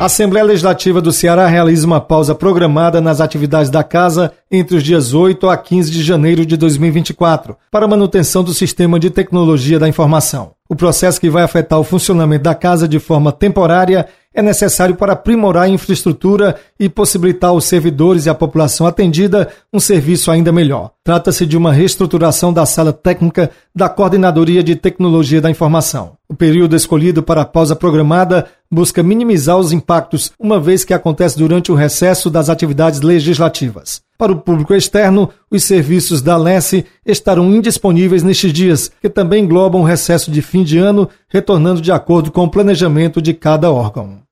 A Assembleia Legislativa do Ceará realiza uma pausa programada nas atividades da Casa entre os dias 8 a 15 de janeiro de 2024, para manutenção do sistema de tecnologia da informação. O processo que vai afetar o funcionamento da casa de forma temporária é necessário para aprimorar a infraestrutura e possibilitar aos servidores e à população atendida um serviço ainda melhor. Trata-se de uma reestruturação da sala técnica da Coordenadoria de Tecnologia da Informação. O período escolhido para a pausa programada busca minimizar os impactos, uma vez que acontece durante o recesso das atividades legislativas. Para o público externo, os serviços da LESE estarão indisponíveis nestes dias, que também englobam o recesso de fim de ano, retornando de acordo com o planejamento de cada órgão.